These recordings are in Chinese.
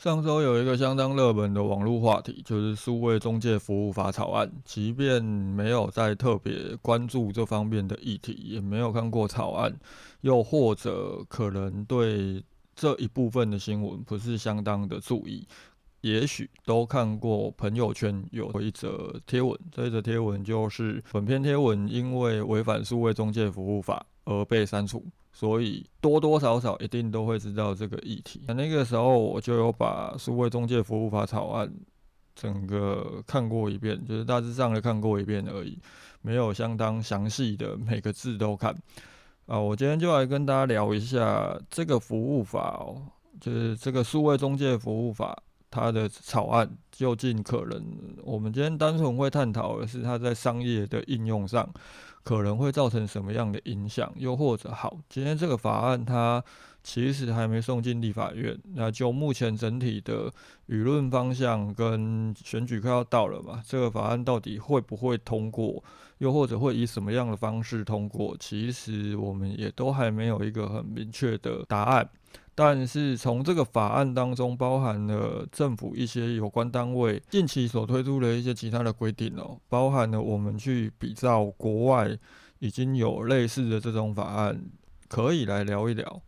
上周有一个相当热门的网络话题，就是数位中介服务法草案。即便没有在特别关注这方面的议题，也没有看过草案，又或者可能对这一部分的新闻不是相当的注意，也许都看过朋友圈有一则贴文。这一则贴文就是本篇贴文因为违反数位中介服务法而被删除。所以多多少少一定都会知道这个议题。那那个时候我就有把数位中介服务法草案整个看过一遍，就是大致上的看过一遍而已，没有相当详细的每个字都看。啊，我今天就来跟大家聊一下这个服务法哦，就是这个数位中介服务法它的草案究竟可能，我们今天单纯会探讨的是它在商业的应用上。可能会造成什么样的影响？又或者，好，今天这个法案它其实还没送进立法院，那就目前整体的舆论方向跟选举快要到了嘛，这个法案到底会不会通过？又或者会以什么样的方式通过？其实我们也都还没有一个很明确的答案。但是从这个法案当中包含了政府一些有关单位近期所推出的一些其他的规定哦，包含了我们去比照国外已经有类似的这种法案，可以来聊一聊。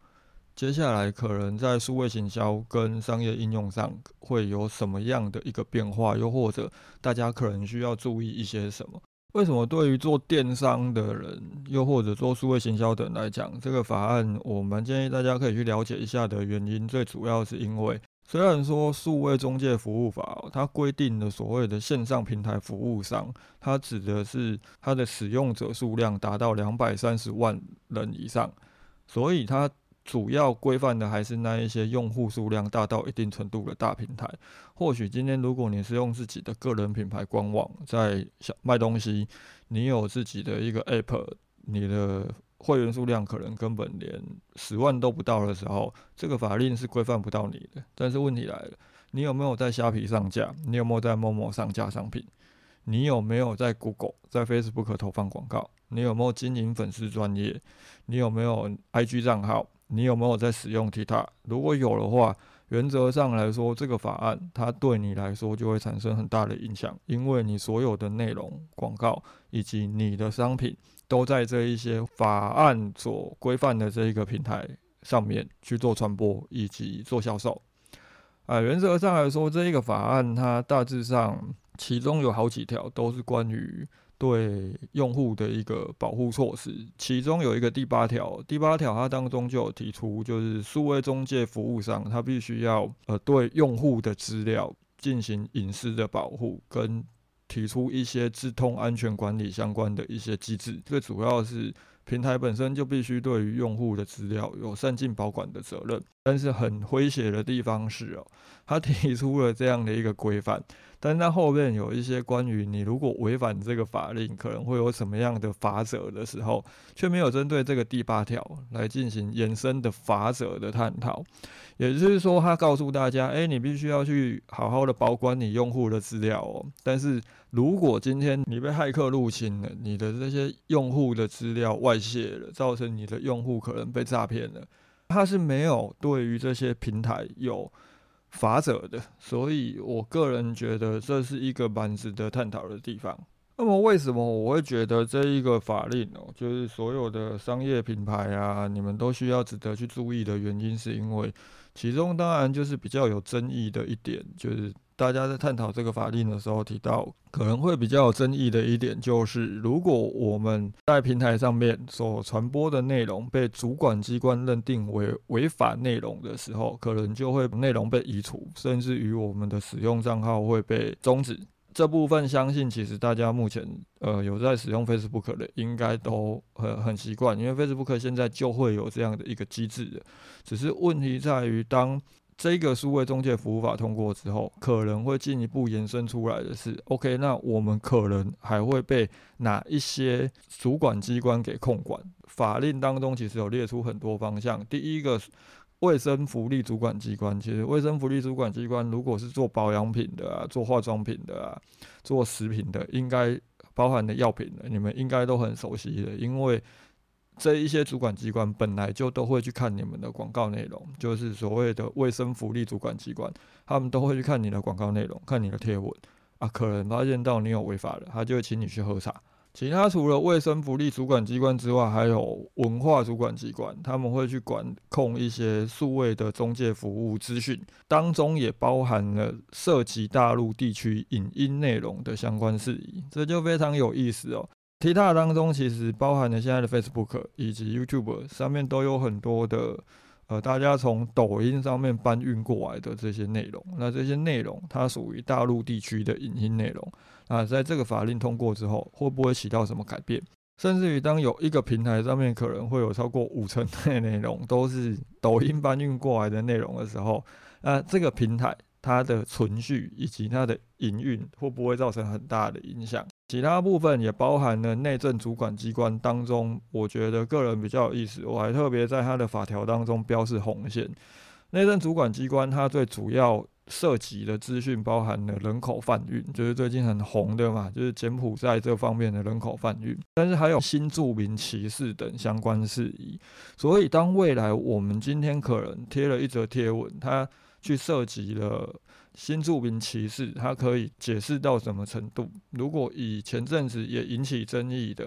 接下来可能在数位行销跟商业应用上会有什么样的一个变化，又或者大家可能需要注意一些什么？为什么对于做电商的人，又或者做数位行销的人来讲，这个法案我们建议大家可以去了解一下的原因，最主要是因为，虽然说数位中介服务法它规定的所谓的线上平台服务商，它指的是它的使用者数量达到两百三十万人以上，所以它。主要规范的还是那一些用户数量大到一定程度的大平台。或许今天如果你是用自己的个人品牌官网在卖东西，你有自己的一个 app，你的会员数量可能根本连十万都不到的时候，这个法令是规范不到你的。但是问题来了，你有没有在虾皮上架？你有没有在陌陌上架商品？你有没有在 Google、在 Facebook 投放广告？你有没有经营粉丝专业？你有没有 IG 账号？你有没有在使用 TikTok？如果有的话，原则上来说，这个法案它对你来说就会产生很大的影响，因为你所有的内容、广告以及你的商品都在这一些法案所规范的这一个平台上面去做传播以及做销售。啊，原则上来说，这一个法案它大致上其中有好几条都是关于。对用户的一个保护措施，其中有一个第八条，第八条它当中就有提出，就是数位中介服务商，他必须要呃对用户的资料进行隐私的保护，跟提出一些智通安全管理相关的一些机制。最主要是平台本身就必须对于用户的资料有善尽保管的责任。但是很诙谐的地方是哦，他提出了这样的一个规范。但是在后面有一些关于你如果违反这个法令可能会有什么样的法则的时候，却没有针对这个第八条来进行延伸的法则的探讨。也就是说，他告诉大家，哎，你必须要去好好的保管你用户的资料哦。但是如果今天你被骇客入侵了，你的这些用户的资料外泄了，造成你的用户可能被诈骗了，他是没有对于这些平台有。法则的，所以我个人觉得这是一个蛮值得探讨的地方。那么，为什么我会觉得这一个法令哦，就是所有的商业品牌啊，你们都需要值得去注意的原因，是因为其中当然就是比较有争议的一点，就是。大家在探讨这个法令的时候，提到可能会比较有争议的一点，就是如果我们在平台上面所传播的内容被主管机关认定为违法内容的时候，可能就会内容被移除，甚至于我们的使用账号会被终止。这部分相信其实大家目前呃有在使用 Facebook 的，应该都很很习惯，因为 Facebook 现在就会有这样的一个机制的，只是问题在于当。这个数位中介服务法通过之后，可能会进一步延伸出来的是，OK，那我们可能还会被哪一些主管机关给控管？法令当中其实有列出很多方向。第一个，卫生福利主管机关，其实卫生福利主管机关如果是做保养品的啊，做化妆品的啊，做食品的，应该包含的药品的，你们应该都很熟悉的，因为。这一些主管机关本来就都会去看你们的广告内容，就是所谓的卫生福利主管机关，他们都会去看你的广告内容，看你的贴文啊，可能发现到你有违法了，他就会请你去喝茶。其他除了卫生福利主管机关之外，还有文化主管机关，他们会去管控一些数位的中介服务资讯，当中也包含了涉及大陆地区影音内容的相关事宜，这就非常有意思哦。TikTok 当中其实包含了现在的 Facebook 以及 YouTube 上面都有很多的，呃，大家从抖音上面搬运过来的这些内容。那这些内容它属于大陆地区的影音内容。那在这个法令通过之后，会不会起到什么改变？甚至于当有一个平台上面可能会有超过五成的内容都是抖音搬运过来的内容的时候，那这个平台它的存续以及它的营运会不会造成很大的影响？其他部分也包含了内政主管机关当中，我觉得个人比较有意思，我还特别在它的法条当中标示红线。内政主管机关它最主要涉及的资讯包含了人口贩运，就是最近很红的嘛，就是柬埔寨这方面的人口贩运，但是还有新住民歧视等相关事宜。所以当未来我们今天可能贴了一则贴文，它去涉及了。新住民歧视，它可以解释到什么程度？如果以前阵子也引起争议的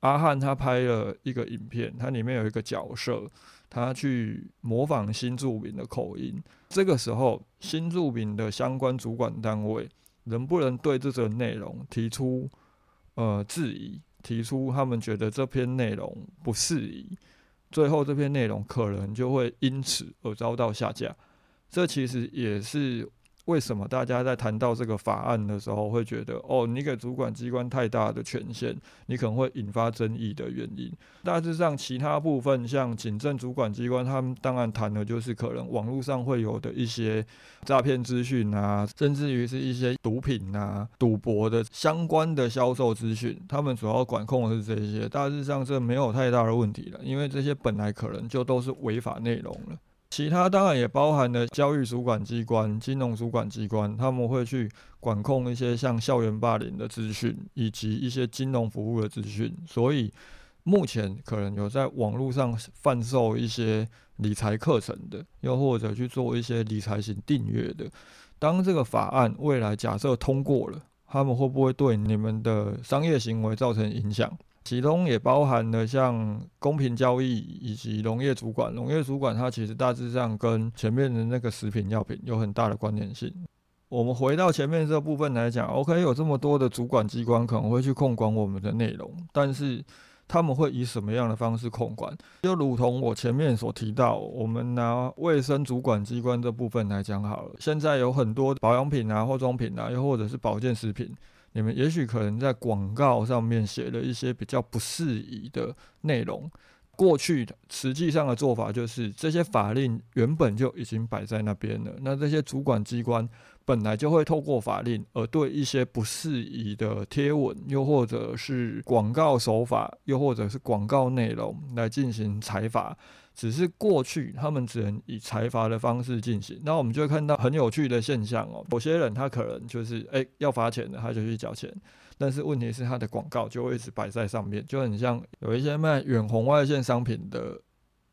阿汉，他拍了一个影片，它里面有一个角色，他去模仿新住民的口音。这个时候，新住民的相关主管单位能不能对这则内容提出呃质疑？提出他们觉得这篇内容不适宜，最后这篇内容可能就会因此而遭到下架。这其实也是。为什么大家在谈到这个法案的时候会觉得哦，你给主管机关太大的权限，你可能会引发争议的原因？大致上，其他部分像警政主管机关，他们当然谈的就是可能网络上会有的一些诈骗资讯啊，甚至于是一些毒品啊、赌博的相关的销售资讯，他们主要管控的是这些。大致上这没有太大的问题了，因为这些本来可能就都是违法内容了。其他当然也包含了教育主管机关、金融主管机关，他们会去管控一些像校园霸凌的资讯，以及一些金融服务的资讯。所以目前可能有在网络上贩售一些理财课程的，又或者去做一些理财型订阅的。当这个法案未来假设通过了，他们会不会对你们的商业行为造成影响？其中也包含了像公平交易以及农业主管。农业主管它其实大致上跟前面的那个食品药品有很大的关联性。我们回到前面这部分来讲，OK，有这么多的主管机关可能会去控管我们的内容，但是他们会以什么样的方式控管？就如同我前面所提到，我们拿卫生主管机关这部分来讲好了。现在有很多保养品啊、化妆品啊，又或者是保健食品。你们也许可能在广告上面写了一些比较不适宜的内容。过去的实际上的做法就是，这些法令原本就已经摆在那边了。那这些主管机关本来就会透过法令，而对一些不适宜的贴文，又或者是广告手法，又或者是广告内容来进行裁罚。只是过去他们只能以财阀的方式进行，那我们就会看到很有趣的现象哦。有些人他可能就是诶要罚钱的，他就去缴钱，但是问题是他的广告就会一直摆在上面，就很像有一些卖远红外线商品的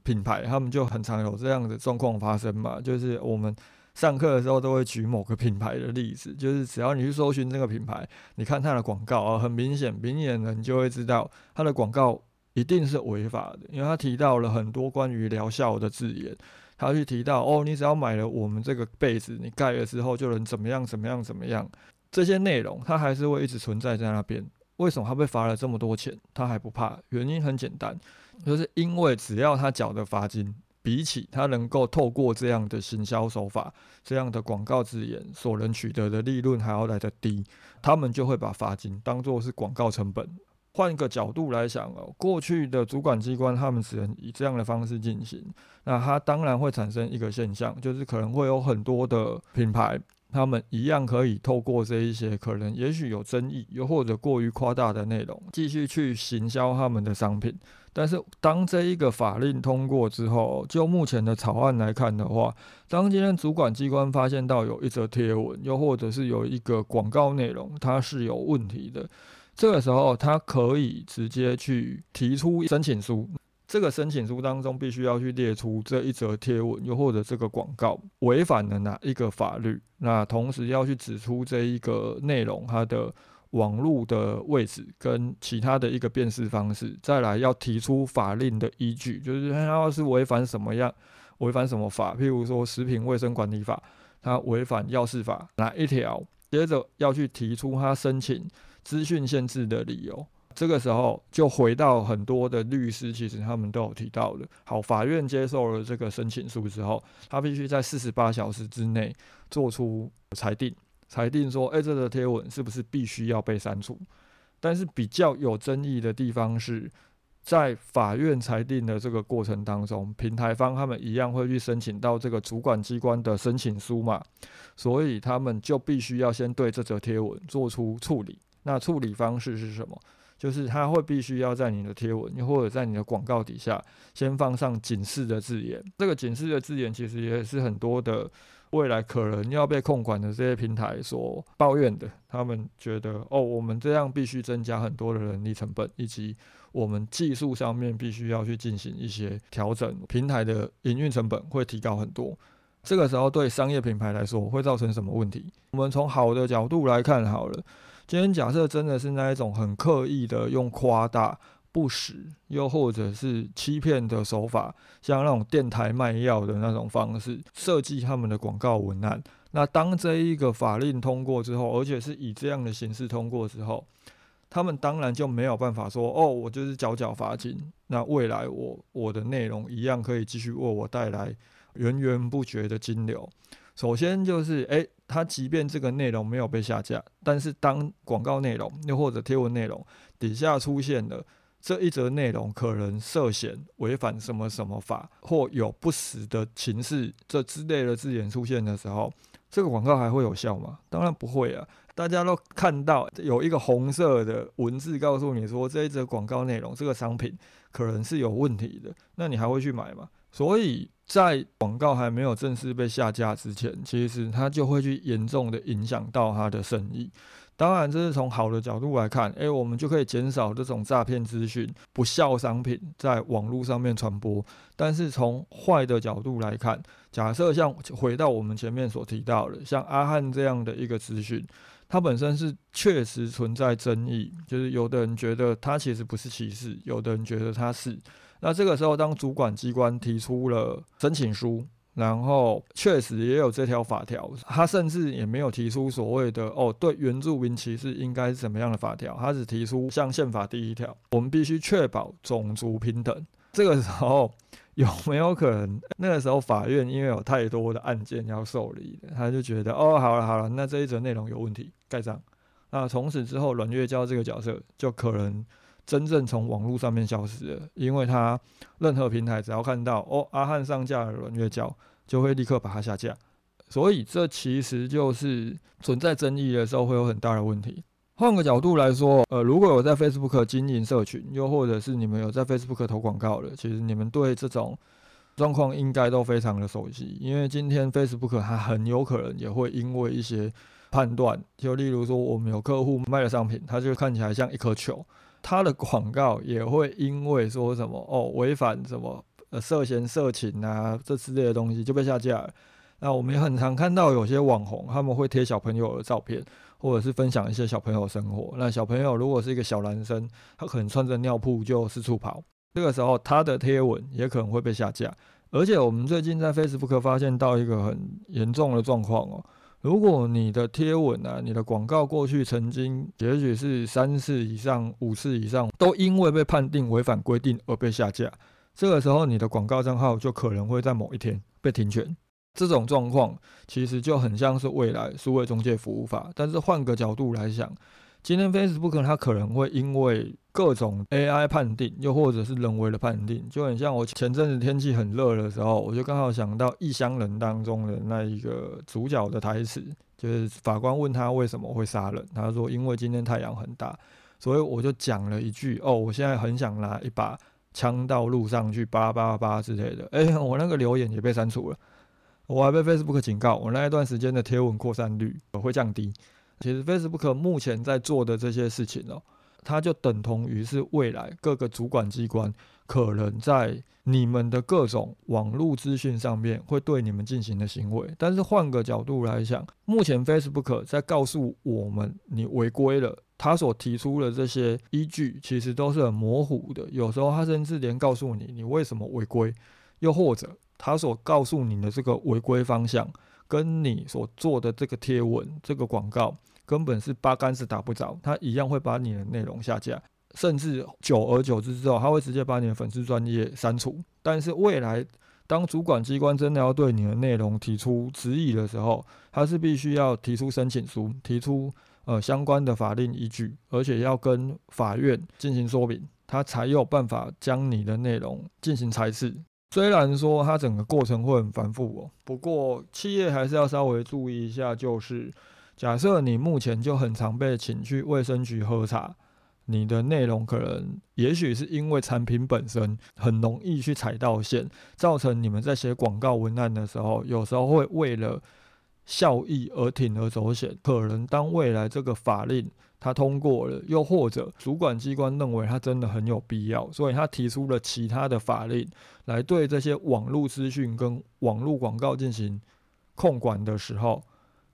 品牌，他们就很常有这样的状况发生嘛。就是我们上课的时候都会举某个品牌的例子，就是只要你去搜寻这个品牌，你看它的广告啊，很明显，明眼人就会知道它的广告。一定是违法的，因为他提到了很多关于疗效的字眼，他去提到哦，你只要买了我们这个被子，你盖了之后就能怎么样怎么样怎么样，这些内容他还是会一直存在在那边。为什么他被罚了这么多钱，他还不怕？原因很简单，就是因为只要他缴的罚金，比起他能够透过这样的行销手法、这样的广告字眼所能取得的利润还要来得低，他们就会把罚金当做是广告成本。换一个角度来想哦，过去的主管机关他们只能以这样的方式进行，那它当然会产生一个现象，就是可能会有很多的品牌。他们一样可以透过这一些可能也许有争议，又或者过于夸大的内容，继续去行销他们的商品。但是当这一个法令通过之后，就目前的草案来看的话，当今天主管机关发现到有一则贴文，又或者是有一个广告内容它是有问题的，这个时候他可以直接去提出申请书。这个申请书当中必须要去列出这一则贴文，又或者这个广告违反了哪一个法律，那同时要去指出这一个内容它的网络的位置跟其他的一个辨识方式，再来要提出法令的依据，就是它要是违反什么样，违反什么法，譬如说食品卫生管理法，它违反药事法哪一条，接着要去提出他申请资讯限制的理由。这个时候就回到很多的律师，其实他们都有提到的。好，法院接受了这个申请书之后，他必须在四十八小时之内做出裁定，裁定说，哎，这个贴文是不是必须要被删除？但是比较有争议的地方是在法院裁定的这个过程当中，平台方他们一样会去申请到这个主管机关的申请书嘛，所以他们就必须要先对这则贴文做出处理。那处理方式是什么？就是他会必须要在你的贴文，又或者在你的广告底下，先放上警示的字眼。这个警示的字眼，其实也是很多的未来可能要被控管的这些平台所抱怨的。他们觉得，哦，我们这样必须增加很多的人力成本，以及我们技术上面必须要去进行一些调整，平台的营运成本会提高很多。这个时候对商业品牌来说会造成什么问题？我们从好的角度来看好了。今天假设真的是那一种很刻意的用夸大、不实，又或者是欺骗的手法，像那种电台卖药的那种方式设计他们的广告文案。那当这一个法令通过之后，而且是以这样的形式通过之后，他们当然就没有办法说：“哦，我就是缴缴罚金，那未来我我的内容一样可以继续为我带来源源不绝的金流。”首先就是，诶，它即便这个内容没有被下架，但是当广告内容又或者贴文内容底下出现了这一则内容可能涉嫌违反什么什么法，或有不实的情势这之类的字眼出现的时候，这个广告还会有效吗？当然不会啊！大家都看到有一个红色的文字告诉你说这一则广告内容这个商品可能是有问题的，那你还会去买吗？所以。在广告还没有正式被下架之前，其实它就会去严重的影响到它的生意。当然，这是从好的角度来看，诶，我们就可以减少这种诈骗资讯、不孝商品在网络上面传播。但是从坏的角度来看，假设像回到我们前面所提到的，像阿汉这样的一个资讯，它本身是确实存在争议，就是有的人觉得它其实不是歧视，有的人觉得它是。那这个时候，当主管机关提出了申请书，然后确实也有这条法条，他甚至也没有提出所谓的哦，对原住民歧视应该是怎么样的法条，他只提出像宪法第一条，我们必须确保种族平等。这个时候有没有可能？那个时候法院因为有太多的案件要受理，他就觉得哦，好了好了，那这一则内容有问题，盖章。那从此之后，阮月娇这个角色就可能。真正从网络上面消失了，因为他任何平台只要看到哦阿汉上架了软月胶，就会立刻把它下架。所以这其实就是存在争议的时候会有很大的问题。换个角度来说，呃，如果有在 Facebook 经营社群，又或者是你们有在 Facebook 投广告的，其实你们对这种状况应该都非常的熟悉。因为今天 Facebook 它很有可能也会因为一些判断，就例如说我们有客户卖的商品，它就看起来像一颗球。他的广告也会因为说什么哦违反什么呃涉嫌色情啊这之类的东西就被下架了。那我们也很常看到有些网红他们会贴小朋友的照片，或者是分享一些小朋友生活。那小朋友如果是一个小男生，他可能穿着尿布就四处跑，这个时候他的贴文也可能会被下架。而且我们最近在 Facebook 发现到一个很严重的状况哦。如果你的贴文啊，你的广告过去曾经也许是三次以上、五次以上，都因为被判定违反规定而被下架，这个时候你的广告账号就可能会在某一天被停权。这种状况其实就很像是未来数位中介服务法，但是换个角度来想，今天 Facebook 它可能会因为各种 AI 判定，又或者是人为的判定，就很像我前阵子天气很热的时候，我就刚好想到《异乡人》当中的那一个主角的台词，就是法官问他为什么会杀人，他说因为今天太阳很大，所以我就讲了一句哦，我现在很想拿一把枪到路上去叭叭叭之类的，哎，我那个留言也被删除了，我还被 Facebook 警告，我那一段时间的贴文扩散率会降低。其实 Facebook 目前在做的这些事情哦。它就等同于是未来各个主管机关可能在你们的各种网络资讯上面会对你们进行的行为。但是换个角度来讲，目前 Facebook 在告诉我们你违规了，他所提出的这些依据其实都是很模糊的。有时候他甚至连告诉你你为什么违规，又或者他所告诉你的这个违规方向，跟你所做的这个贴文、这个广告。根本是八竿子打不着，他一样会把你的内容下架，甚至久而久之之后，他会直接把你的粉丝专业删除。但是未来，当主管机关真的要对你的内容提出质疑的时候，他是必须要提出申请书，提出呃相关的法令依据，而且要跟法院进行说明，他才有办法将你的内容进行裁示。虽然说它整个过程会很繁复哦，不过企业还是要稍微注意一下，就是。假设你目前就很常被请去卫生局喝茶，你的内容可能也许是因为产品本身很容易去踩到线，造成你们在写广告文案的时候，有时候会为了效益而铤而走险。可能当未来这个法令他通过了，又或者主管机关认为他真的很有必要，所以他提出了其他的法令来对这些网络资讯跟网络广告进行控管的时候。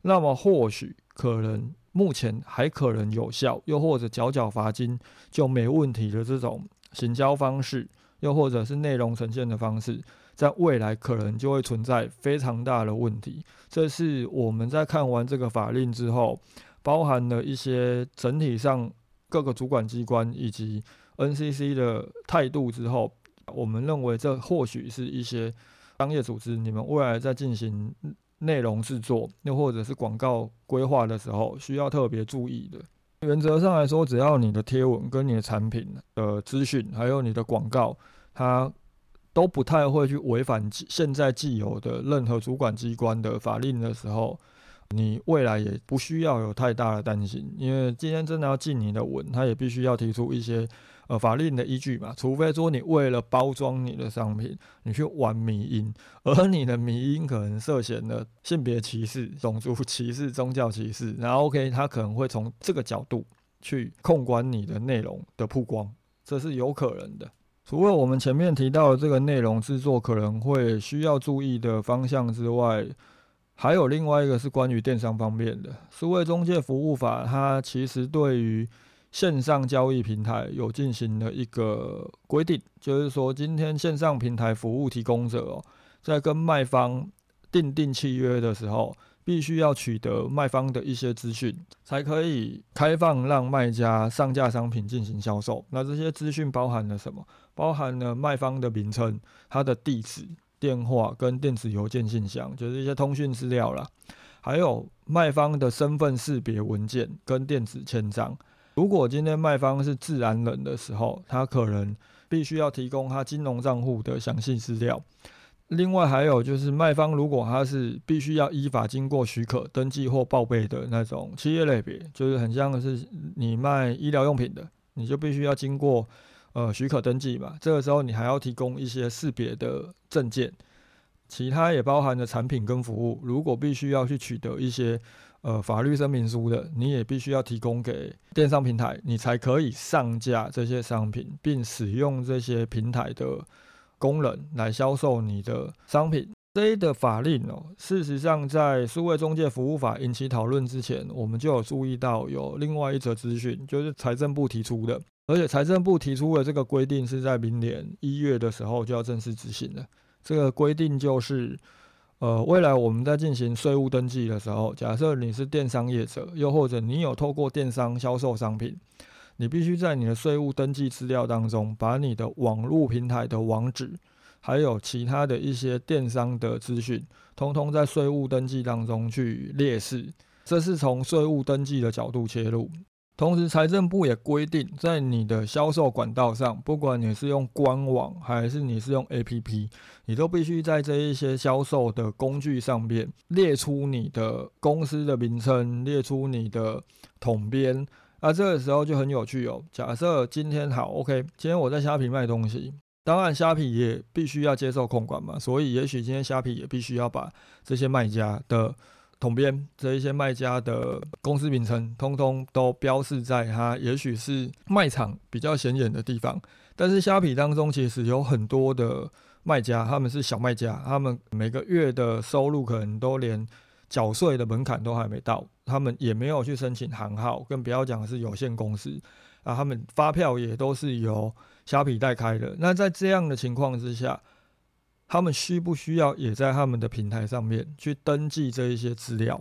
那么或许可能目前还可能有效，又或者缴缴罚金就没问题的这种行销方式，又或者是内容呈现的方式，在未来可能就会存在非常大的问题。这是我们在看完这个法令之后，包含了一些整体上各个主管机关以及 NCC 的态度之后，我们认为这或许是一些商业组织你们未来在进行。内容制作，又或者是广告规划的时候，需要特别注意的。原则上来说，只要你的贴文跟你的产品的资讯，还有你的广告，它都不太会去违反现在既有的任何主管机关的法令的时候，你未来也不需要有太大的担心。因为今天真的要进你的文，它也必须要提出一些。呃，法令的依据嘛，除非说你为了包装你的商品，你去玩迷音，而你的迷音可能涉嫌了性别歧视、种族歧视、宗教歧视，然后 OK，他可能会从这个角度去控管你的内容的曝光，这是有可能的。除了我们前面提到的这个内容制作可能会需要注意的方向之外，还有另外一个是关于电商方面的数位中介服务法，它其实对于线上交易平台有进行了一个规定，就是说，今天线上平台服务提供者哦，在跟卖方订定契约的时候，必须要取得卖方的一些资讯，才可以开放让卖家上架商品进行销售。那这些资讯包含了什么？包含了卖方的名称、他的地址、电话跟电子邮件信箱，就是一些通讯资料啦，还有卖方的身份识别文件跟电子签章。如果今天卖方是自然人的时候，他可能必须要提供他金融账户的详细资料。另外还有就是卖方如果他是必须要依法经过许可登记或报备的那种企业类别，就是很像是你卖医疗用品的，你就必须要经过呃许可登记嘛。这个时候你还要提供一些识别的证件，其他也包含了产品跟服务。如果必须要去取得一些。呃，法律声明书的，你也必须要提供给电商平台，你才可以上架这些商品，并使用这些平台的功能来销售你的商品。这一的法令哦，事实上在数位中介服务法引起讨论之前，我们就有注意到有另外一则资讯，就是财政部提出的，而且财政部提出的这个规定是在明年一月的时候就要正式执行的。这个规定就是。呃，未来我们在进行税务登记的时候，假设你是电商业者，又或者你有透过电商销售商品，你必须在你的税务登记资料当中，把你的网络平台的网址，还有其他的一些电商的资讯，通通在税务登记当中去列示。这是从税务登记的角度切入。同时，财政部也规定，在你的销售管道上，不管你是用官网还是你是用 APP，你都必须在这一些销售的工具上面列出你的公司的名称，列出你的统编。那这个时候就很有趣哦。假设今天好，OK，今天我在虾皮卖东西，当然虾皮也必须要接受控管嘛，所以也许今天虾皮也必须要把这些卖家的。统编这一些卖家的公司名称，通通都标示在它也许是卖场比较显眼的地方。但是虾皮当中其实有很多的卖家，他们是小卖家，他们每个月的收入可能都连缴税的门槛都还没到，他们也没有去申请行号，更不要讲是有限公司啊，他们发票也都是由虾皮代开的。那在这样的情况之下，他们需不需要也在他们的平台上面去登记这一些资料，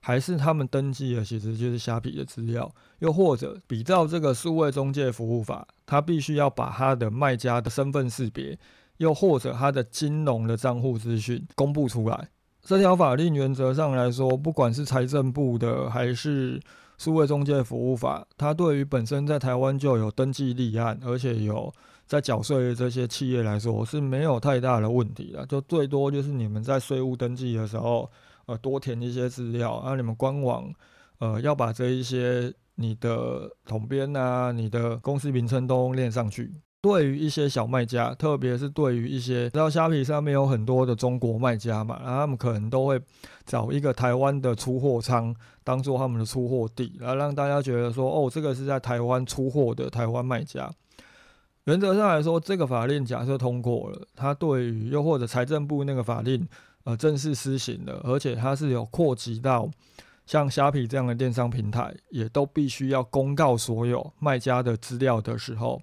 还是他们登记的其实就是虾皮的资料？又或者比照这个数位中介服务法，他必须要把他的卖家的身份识别，又或者他的金融的账户资讯公布出来？这条法令原则上来说，不管是财政部的还是数位中介服务法，它对于本身在台湾就有登记立案，而且有。在缴税的这些企业来说是没有太大的问题的，就最多就是你们在税务登记的时候，呃，多填一些资料，啊，你们官网，呃，要把这一些你的统编啊、你的公司名称都练上去。对于一些小卖家，特别是对于一些，知道虾皮上面有很多的中国卖家嘛，然后他们可能都会找一个台湾的出货仓当做他们的出货地，然后让大家觉得说，哦，这个是在台湾出货的台湾卖家。原则上来说，这个法令假设通过了，它对于又或者财政部那个法令呃正式施行了，而且它是有扩及到像虾皮这样的电商平台，也都必须要公告所有卖家的资料的时候，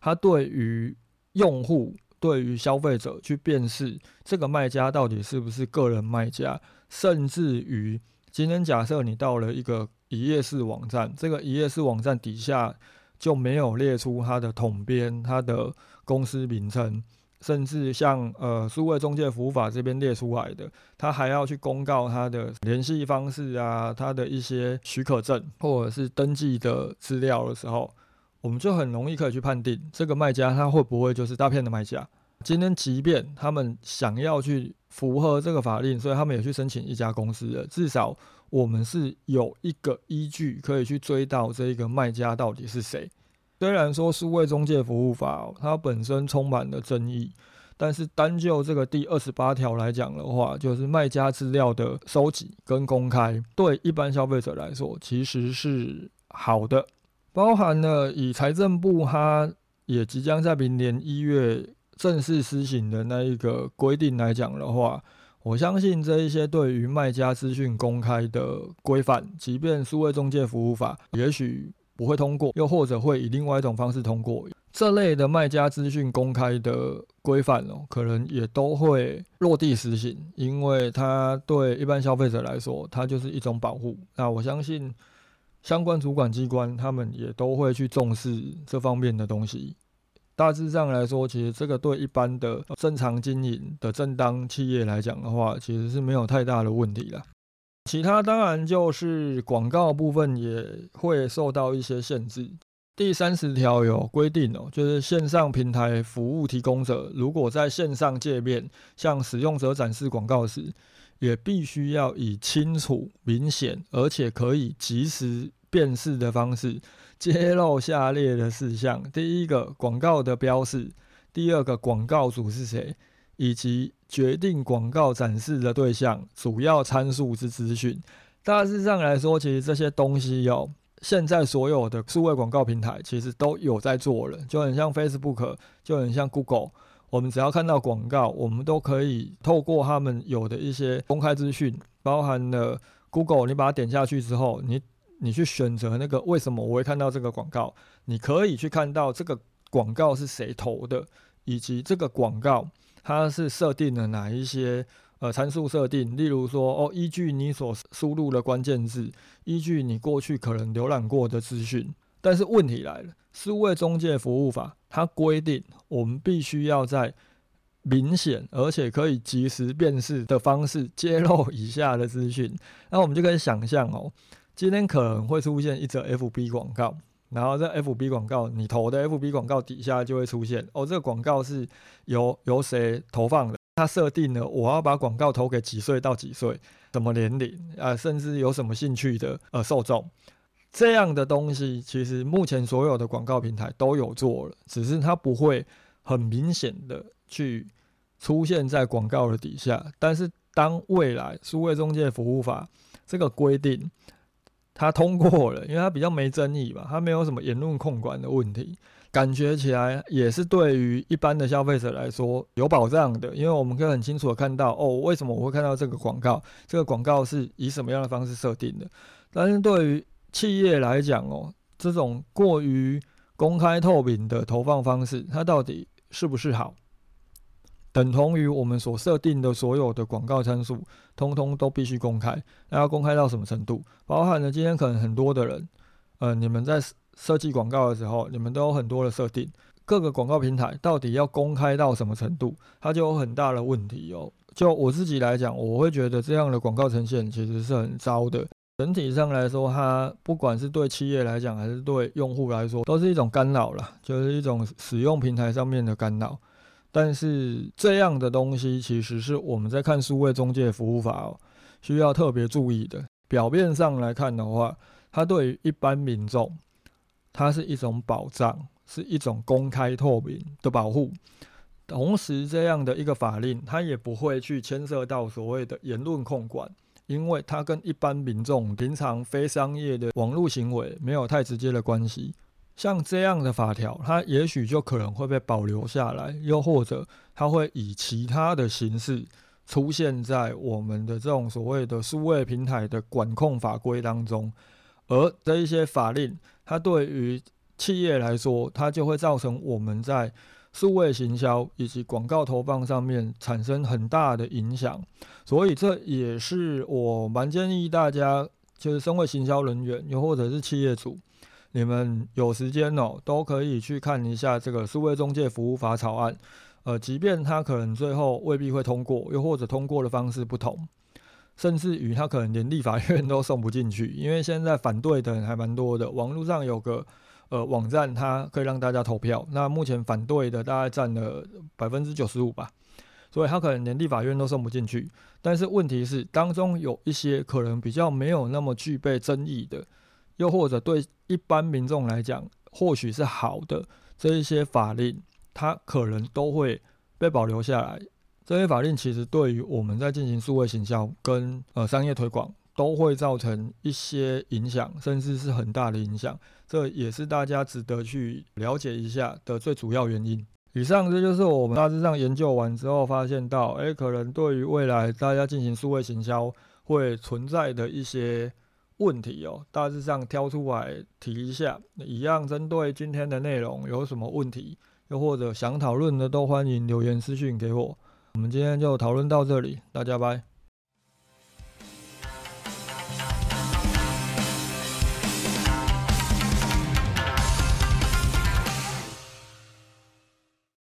它对于用户、对于消费者去辨识这个卖家到底是不是个人卖家，甚至于今天假设你到了一个一页式网站，这个一页式网站底下。就没有列出他的统编、他的公司名称，甚至像呃数位中介服务法这边列出来的，他还要去公告他的联系方式啊，他的一些许可证或者是登记的资料的时候，我们就很容易可以去判定这个卖家他会不会就是诈骗的卖家。今天即便他们想要去符合这个法令，所以他们也去申请一家公司了，至少。我们是有一个依据可以去追到这个卖家到底是谁。虽然说数位中介服务法它本身充满了争议，但是单就这个第二十八条来讲的话，就是卖家资料的收集跟公开，对一般消费者来说其实是好的。包含了以财政部它也即将在明年一月正式施行的那一个规定来讲的话。我相信这一些对于卖家资讯公开的规范，即便数位中介服务法也许不会通过，又或者会以另外一种方式通过，这类的卖家资讯公开的规范哦，可能也都会落地实行，因为它对一般消费者来说，它就是一种保护。那我相信相关主管机关他们也都会去重视这方面的东西。大致上来说，其实这个对一般的正常经营的正当企业来讲的话，其实是没有太大的问题了。其他当然就是广告部分也会受到一些限制。第三十条有规定哦，就是线上平台服务提供者如果在线上界面向使用者展示广告时，也必须要以清楚、明显而且可以及时辨识的方式。揭露下列的事项：第一个，广告的标示；第二个，广告主是谁，以及决定广告展示的对象、主要参数之资讯。大致上来说，其实这些东西有现在所有的数位广告平台其实都有在做了，就很像 Facebook，就很像 Google。我们只要看到广告，我们都可以透过他们有的一些公开资讯，包含了 Google，你把它点下去之后，你。你去选择那个为什么我会看到这个广告？你可以去看到这个广告是谁投的，以及这个广告它是设定了哪一些呃参数设定。例如说，哦，依据你所输入的关键字，依据你过去可能浏览过的资讯。但是问题来了，数位中介服务法它规定，我们必须要在明显而且可以及时辨识的方式揭露以下的资讯。那我们就可以想象哦。今天可能会出现一则 FB 广告，然后在 FB 广告你投的 FB 广告底下就会出现哦，这个广告是由由谁投放的？他设定了我要把广告投给几岁到几岁，什么年龄啊，甚至有什么兴趣的呃受众，这样的东西其实目前所有的广告平台都有做了，只是它不会很明显的去出现在广告的底下。但是当未来数位中介服务法这个规定它通过了，因为它比较没争议吧，它没有什么言论控管的问题。感觉起来也是对于一般的消费者来说有保障的，因为我们可以很清楚的看到，哦，为什么我会看到这个广告？这个广告是以什么样的方式设定的？但是对于企业来讲，哦，这种过于公开透明的投放方式，它到底是不是好？等同于我们所设定的所有的广告参数，通通都必须公开。那要公开到什么程度？包含了今天可能很多的人，呃，你们在。设计广告的时候，你们都有很多的设定，各个广告平台到底要公开到什么程度，它就有很大的问题哦。就我自己来讲，我会觉得这样的广告呈现其实是很糟的。整体上来说，它不管是对企业来讲，还是对用户来说，都是一种干扰了，就是一种使用平台上面的干扰。但是这样的东西，其实是我们在看数位中介服务法哦，需要特别注意的。表面上来看的话，它对于一般民众。它是一种保障，是一种公开透明的保护。同时，这样的一个法令，它也不会去牵涉到所谓的言论控管，因为它跟一般民众平常非商业的网络行为没有太直接的关系。像这样的法条，它也许就可能会被保留下来，又或者它会以其他的形式出现在我们的这种所谓的数位平台的管控法规当中。而这一些法令，它对于企业来说，它就会造成我们在数位行销以及广告投放上面产生很大的影响。所以这也是我蛮建议大家，就是身为行销人员，又或者是企业主，你们有时间哦，都可以去看一下这个数位中介服务法草案。呃，即便它可能最后未必会通过，又或者通过的方式不同。甚至于他可能连立法院都送不进去，因为现在反对的人还蛮多的。网络上有个呃网站，它可以让大家投票。那目前反对的大概占了百分之九十五吧，所以他可能连立法院都送不进去。但是问题是，当中有一些可能比较没有那么具备争议的，又或者对一般民众来讲或许是好的这一些法令，它可能都会被保留下来。这些法令其实对于我们在进行数位行销跟呃商业推广都会造成一些影响，甚至是很大的影响。这也是大家值得去了解一下的最主要原因。以上这就是我们大致上研究完之后发现到，诶，可能对于未来大家进行数位行销会存在的一些问题哦，大致上挑出来提一下。一样针对今天的内容有什么问题，又或者想讨论的，都欢迎留言私讯给我。我们今天就讨论到这里，大家拜。